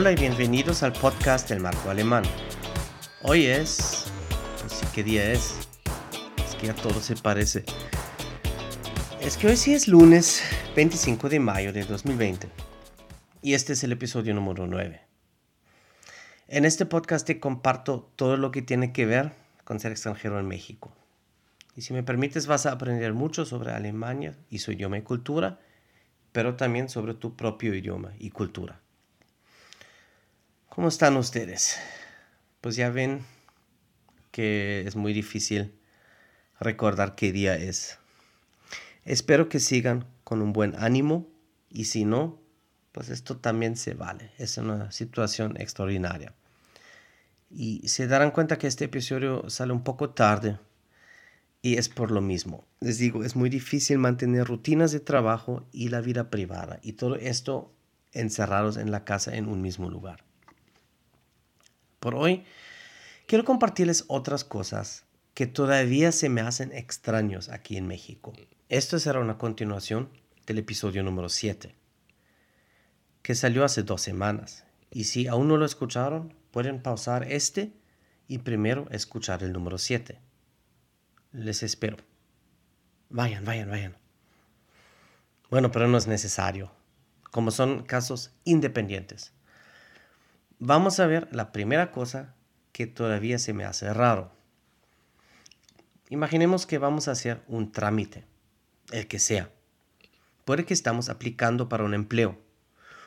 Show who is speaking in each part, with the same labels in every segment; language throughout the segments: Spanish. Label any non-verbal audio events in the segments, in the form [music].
Speaker 1: Hola y bienvenidos al podcast del Marco Alemán. Hoy es... No sé qué día es. Es que ya todo se parece. Es que hoy sí es lunes 25 de mayo de 2020. Y este es el episodio número 9. En este podcast te comparto todo lo que tiene que ver con ser extranjero en México. Y si me permites vas a aprender mucho sobre Alemania y su idioma y cultura, pero también sobre tu propio idioma y cultura. ¿Cómo están ustedes? Pues ya ven que es muy difícil recordar qué día es. Espero que sigan con un buen ánimo y si no, pues esto también se vale. Es una situación extraordinaria. Y se darán cuenta que este episodio sale un poco tarde y es por lo mismo. Les digo, es muy difícil mantener rutinas de trabajo y la vida privada y todo esto encerrados en la casa en un mismo lugar. Por hoy, quiero compartirles otras cosas que todavía se me hacen extraños aquí en México. Esto será una continuación del episodio número 7, que salió hace dos semanas. Y si aún no lo escucharon, pueden pausar este y primero escuchar el número 7. Les espero. Vayan, vayan, vayan. Bueno, pero no es necesario, como son casos independientes. Vamos a ver la primera cosa que todavía se me hace raro. Imaginemos que vamos a hacer un trámite, el que sea. Puede que estamos aplicando para un empleo,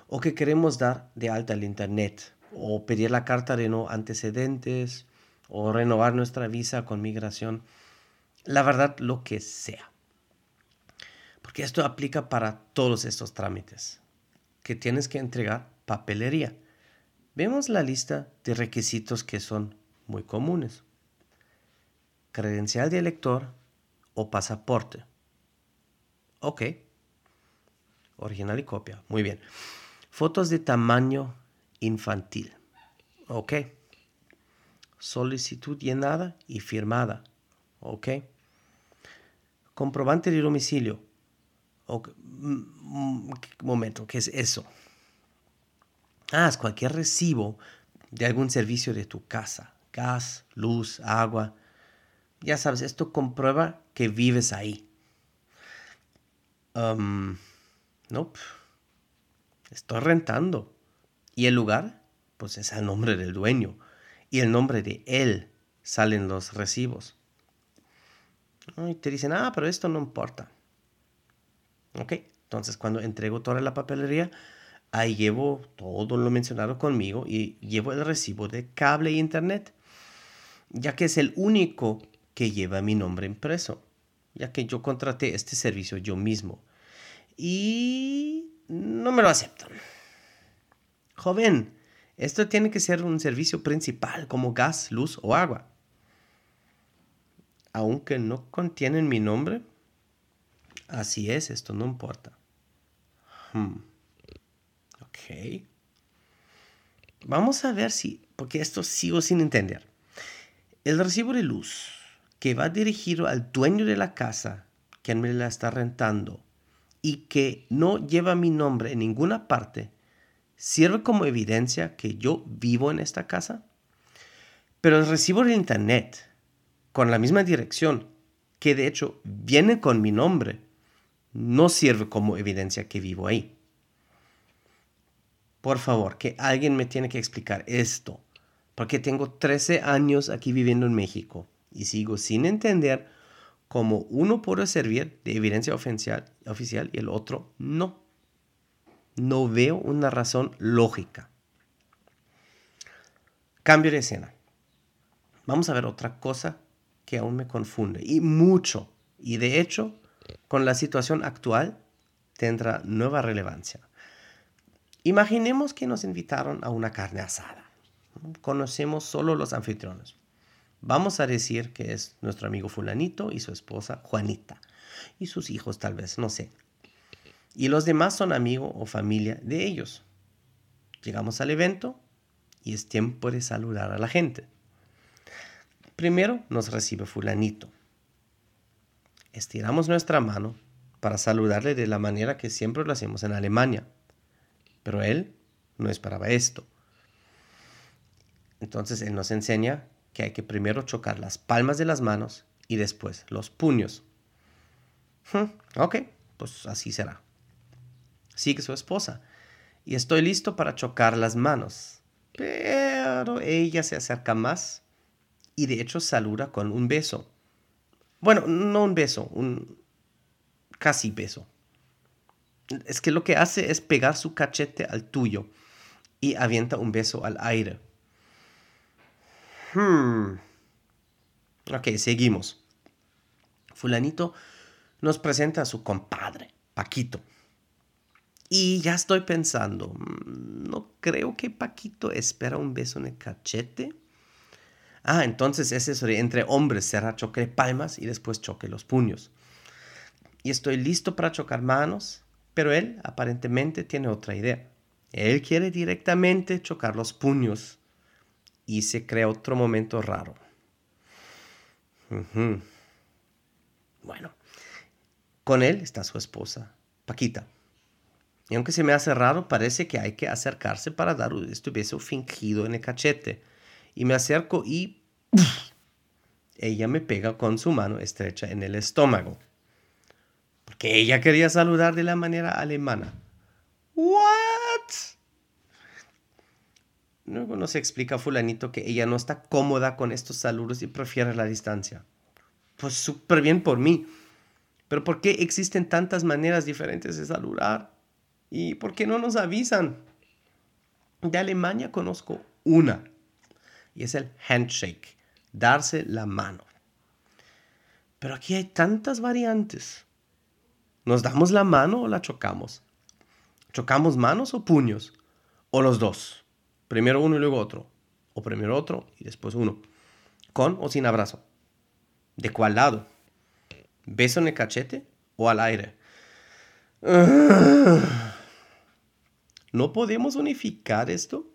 Speaker 1: o que queremos dar de alta el Internet, o pedir la carta de no antecedentes, o renovar nuestra visa con migración. La verdad, lo que sea. Porque esto aplica para todos estos trámites, que tienes que entregar papelería. Vemos la lista de requisitos que son muy comunes. Credencial de elector o pasaporte. Ok. Original y copia. Muy bien. Fotos de tamaño infantil. Ok. Solicitud llenada y firmada. Ok. Comprobante de domicilio. Okay. Mm, mm, momento, ¿qué es eso? Ah, cualquier recibo de algún servicio de tu casa. Gas, luz, agua. Ya sabes, esto comprueba que vives ahí. Um, no, estoy rentando. Y el lugar, pues es el nombre del dueño. Y el nombre de él salen los recibos. Y te dicen, ah, pero esto no importa. Ok, entonces cuando entrego toda la papelería, ahí llevo todo lo mencionado conmigo y llevo el recibo de cable e internet, ya que es el único que lleva mi nombre impreso, ya que yo contraté este servicio yo mismo. Y no me lo aceptan. Joven, esto tiene que ser un servicio principal como gas, luz o agua. Aunque no contienen mi nombre, así es, esto no importa. Hmm. Vamos a ver si, porque esto sigo sin entender. El recibo de luz que va dirigido al dueño de la casa, quien me la está rentando, y que no lleva mi nombre en ninguna parte, sirve como evidencia que yo vivo en esta casa. Pero el recibo de internet, con la misma dirección, que de hecho viene con mi nombre, no sirve como evidencia que vivo ahí. Por favor, que alguien me tiene que explicar esto, porque tengo 13 años aquí viviendo en México y sigo sin entender cómo uno puede servir de evidencia oficial, y el otro no. No veo una razón lógica. Cambio de escena. Vamos a ver otra cosa que aún me confunde y mucho. Y de hecho, con la situación actual, tendrá nueva relevancia. Imaginemos que nos invitaron a una carne asada. Conocemos solo los anfitriones. Vamos a decir que es nuestro amigo fulanito y su esposa Juanita. Y sus hijos tal vez, no sé. Y los demás son amigos o familia de ellos. Llegamos al evento y es tiempo de saludar a la gente. Primero nos recibe fulanito. Estiramos nuestra mano para saludarle de la manera que siempre lo hacemos en Alemania pero él no esperaba esto. Entonces él nos enseña que hay que primero chocar las palmas de las manos y después los puños. Hmm, ok, pues así será. Sigue su esposa. Y estoy listo para chocar las manos. Pero ella se acerca más y de hecho saluda con un beso. Bueno, no un beso, un casi beso. Es que lo que hace es pegar su cachete al tuyo y avienta un beso al aire. Hmm. Ok, seguimos. Fulanito nos presenta a su compadre, Paquito. Y ya estoy pensando, mm, no creo que Paquito espera un beso en el cachete. Ah, entonces es entre hombres será choque palmas y después choque los puños. Y estoy listo para chocar manos, pero él aparentemente tiene otra idea. Él quiere directamente chocar los puños y se crea otro momento raro. Bueno, con él está su esposa, Paquita. Y aunque se me hace raro, parece que hay que acercarse para dar este beso fingido en el cachete. Y me acerco y ella me pega con su mano estrecha en el estómago. Porque ella quería saludar de la manera alemana. ¿What? Luego nos explica fulanito que ella no está cómoda con estos saludos y prefiere la distancia. Pues súper bien por mí. Pero ¿por qué existen tantas maneras diferentes de saludar? ¿Y por qué no nos avisan? De Alemania conozco una. Y es el handshake. Darse la mano. Pero aquí hay tantas variantes. ¿Nos damos la mano o la chocamos? ¿Chocamos manos o puños? ¿O los dos? Primero uno y luego otro. O primero otro y después uno. ¿Con o sin abrazo? ¿De cuál lado? ¿Beso en el cachete o al aire? [sighs] ¿No podemos unificar esto?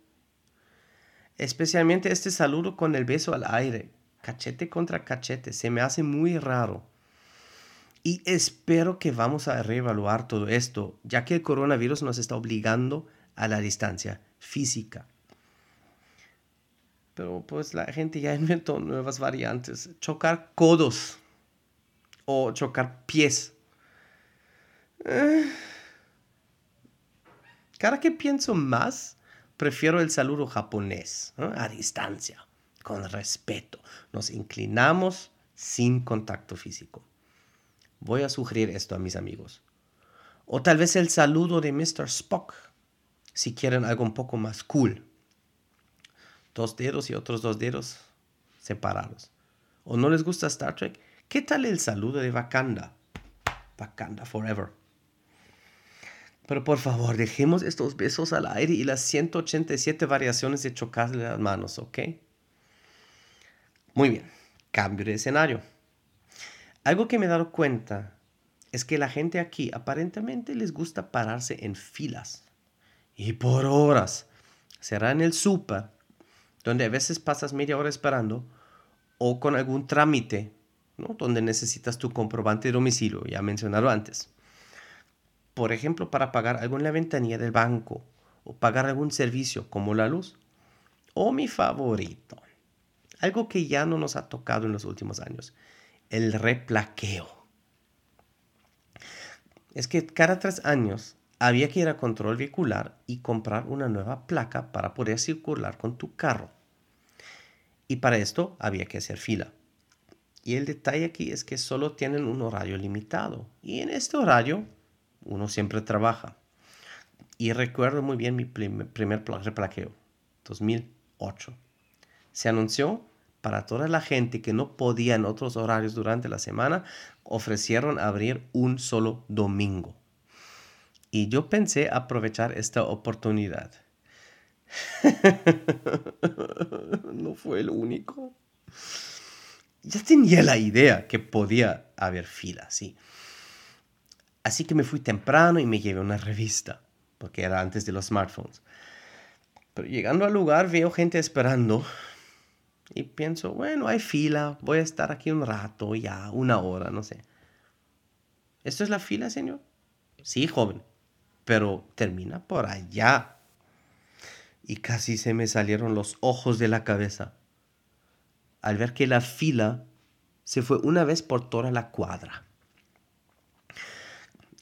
Speaker 1: Especialmente este saludo con el beso al aire, cachete contra cachete, se me hace muy raro. Y espero que vamos a reevaluar todo esto, ya que el coronavirus nos está obligando a la distancia física. Pero pues la gente ya [laughs] inventó nuevas variantes. Chocar codos o chocar pies. Eh, cada que pienso más, prefiero el saludo japonés, a distancia, con respeto. Nos inclinamos sin contacto físico. Voy a sugerir esto a mis amigos. O tal vez el saludo de Mr. Spock, si quieren algo un poco más cool. Dos dedos y otros dos dedos separados. ¿O no les gusta Star Trek? ¿Qué tal el saludo de Wakanda? Wakanda Forever. Pero por favor, dejemos estos besos al aire y las 187 variaciones de chocarle las manos, ¿ok? Muy bien, cambio de escenario. Algo que me he dado cuenta es que la gente aquí aparentemente les gusta pararse en filas y por horas. Será en el súper, donde a veces pasas media hora esperando, o con algún trámite, ¿no? donde necesitas tu comprobante de domicilio, ya mencionado antes por ejemplo, para pagar algo en la ventanilla del banco o pagar algún servicio como la luz. O mi favorito, algo que ya no nos ha tocado en los últimos años, el replaqueo. Es que cada tres años había que ir a control vehicular y comprar una nueva placa para poder circular con tu carro. Y para esto había que hacer fila. Y el detalle aquí es que solo tienen un horario limitado. Y en este horario uno siempre trabaja. Y recuerdo muy bien mi primer replaqueo, 2008. Se anunció para toda la gente que no podía en otros horarios durante la semana, ofrecieron abrir un solo domingo. Y yo pensé aprovechar esta oportunidad. [laughs] no fue el único. Ya tenía la idea que podía haber fila, sí. Así que me fui temprano y me llevé una revista, porque era antes de los smartphones. Pero llegando al lugar veo gente esperando y pienso, bueno, hay fila, voy a estar aquí un rato, ya, una hora, no sé. ¿Esto es la fila, señor? Sí, joven, pero termina por allá. y casi se me salieron los ojos de la cabeza al ver que la fila se fue una vez por toda la cuadra.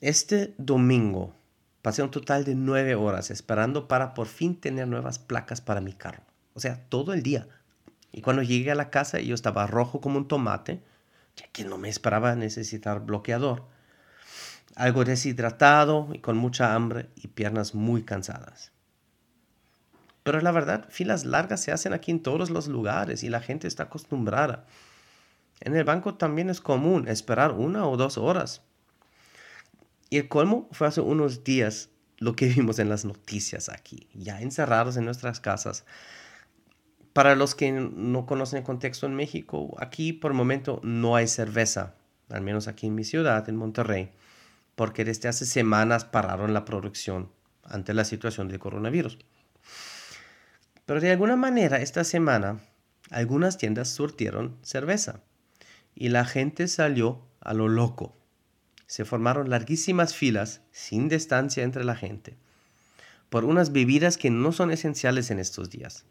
Speaker 1: Este domingo pasé un total de nueve horas esperando para por fin tener nuevas placas para mi carro. O sea, todo el día. Y cuando llegué a la casa yo estaba rojo como un tomate, ya que no me esperaba necesitar bloqueador. Algo deshidratado y con mucha hambre y piernas muy cansadas. Pero la verdad, filas largas se hacen aquí en todos los lugares y la gente está acostumbrada. En el banco también es común esperar una o dos horas. Y el colmo fue hace unos días lo que [laughs] vimos en las noticias aquí, ya encerrados en nuestras casas. Para los que no conocen el contexto en México, aquí por el momento no hay cerveza, al menos aquí en mi ciudad, en Monterrey, porque desde hace semanas pararon la producción ante la situación del coronavirus. Pero de alguna manera esta semana algunas tiendas surtieron cerveza y la gente salió a lo loco. Se formaron larguísimas filas sin distancia entre la gente por unas bebidas que no son esenciales en estos días.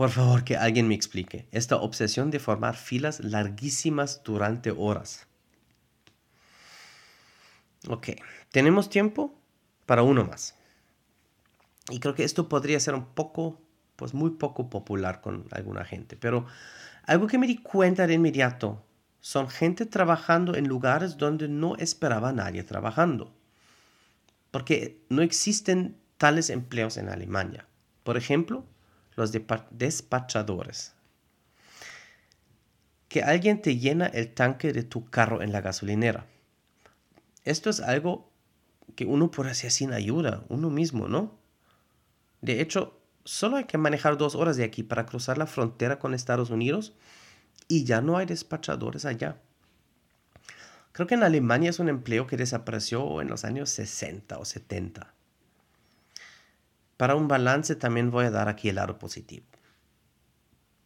Speaker 1: Por favor, que alguien me explique esta obsesión de formar filas larguísimas durante horas. Ok, tenemos tiempo para uno más. Y creo que esto podría ser un poco, pues muy poco popular con alguna gente. Pero algo que me di cuenta de inmediato son gente trabajando en lugares donde no esperaba nadie trabajando. Porque no existen tales empleos en Alemania. Por ejemplo, los despachadores. Que alguien te llena el tanque de tu carro en la gasolinera. Esto es algo que uno puede hacer sin ayuda, uno mismo, ¿no? De hecho, solo hay que manejar dos horas de aquí para cruzar la frontera con Estados Unidos y ya no hay despachadores allá. Creo que en Alemania es un empleo que desapareció en los años 60 o 70. Para un balance también voy a dar aquí el lado positivo.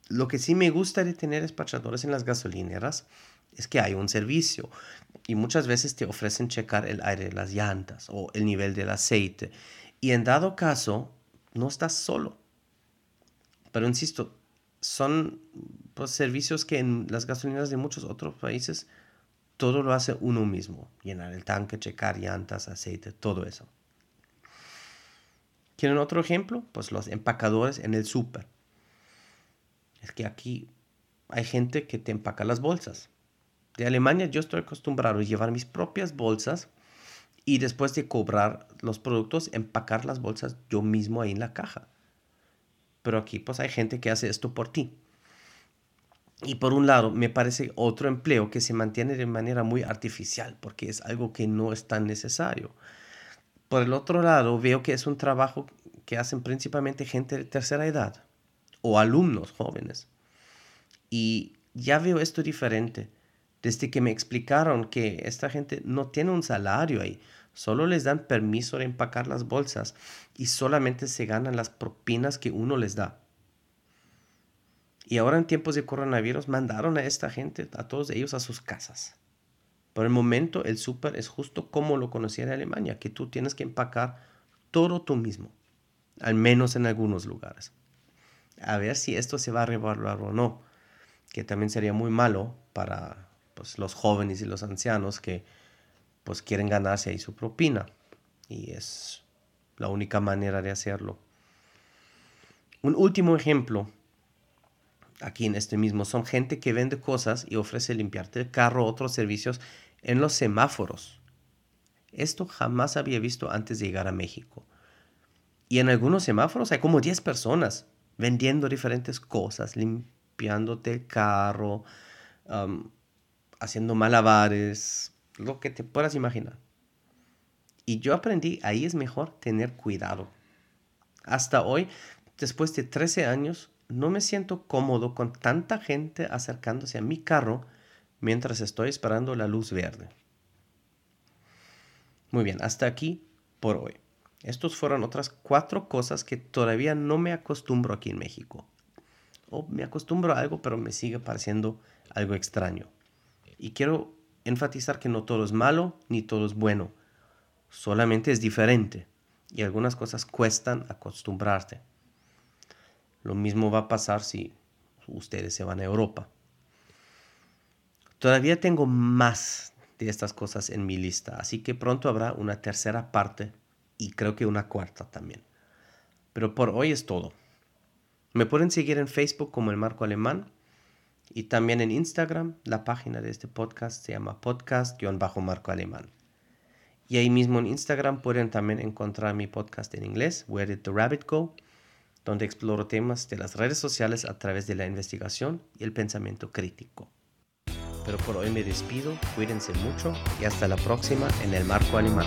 Speaker 1: Lo que sí me gusta de tener despachadores en las gasolineras es que hay un servicio y muchas veces te ofrecen checar el aire de las llantas o el nivel del aceite. Y en dado caso, no estás solo. Pero insisto, son pues, servicios que en las gasolineras de muchos otros países todo lo hace uno mismo. Llenar el tanque, checar llantas, aceite, todo eso. ¿Quieren otro ejemplo? Pues los empacadores en el súper. Es que aquí hay gente que te empaca las bolsas. De Alemania yo estoy acostumbrado a llevar mis propias bolsas y después de cobrar los productos, empacar las bolsas yo mismo ahí en la caja. Pero aquí pues hay gente que hace esto por ti. Y por un lado, me parece otro empleo que se mantiene de manera muy artificial, porque es algo que no es tan necesario. Por el otro lado, veo que es un trabajo que hacen principalmente gente de tercera edad o alumnos jóvenes. Y ya veo esto diferente desde que me explicaron que esta gente no tiene un salario ahí, solo les dan permiso de empacar las bolsas y solamente se ganan las propinas que uno les da. Y ahora en tiempos de coronavirus mandaron a esta gente, a todos ellos, a sus casas. Por el momento el súper es justo como lo conocía en Alemania, que tú tienes que empacar todo tú mismo, al menos en algunos lugares. A ver si esto se va a revaluar o no, que también sería muy malo para pues, los jóvenes y los ancianos que pues quieren ganarse ahí su propina y es la única manera de hacerlo. Un último ejemplo aquí en este mismo son gente que vende cosas y ofrece limpiarte el carro otros servicios en los semáforos. Esto jamás había visto antes de llegar a México. Y en algunos semáforos hay como 10 personas vendiendo diferentes cosas, limpiándote el carro, haciendo malabares, lo que te puedas imaginar. Y yo aprendí, ahí es mejor tener cuidado. Hasta hoy, después de 13 años, no me siento cómodo con tanta gente acercándose a mi carro mientras estoy esperando la luz verde. Muy bien, hasta aquí por hoy. Estos fueron otras cuatro cosas que todavía no me acostumbro aquí en México. O me acostumbro a algo, pero me sigue pareciendo algo extraño. Y quiero enfatizar que no todo es malo ni todo es bueno, solamente es diferente. y algunas cosas cuestan acostumbrarte. Lo mismo va a pasar si ustedes se van a Europa. Todavía tengo más de estas cosas en mi lista, así que pronto habrá una tercera parte y creo que una cuarta también. Pero por hoy es todo. Me pueden seguir en Facebook como el Marco Alemán y también en Instagram. La página de este podcast se llama podcast-marco alemán. Y ahí mismo en Instagram pueden también encontrar mi podcast en inglés, Where Did the Rabbit Go, donde exploro temas de las redes sociales a través de la investigación y el pensamiento crítico. Pero por hoy me despido, cuídense mucho y hasta la próxima en el marco animal.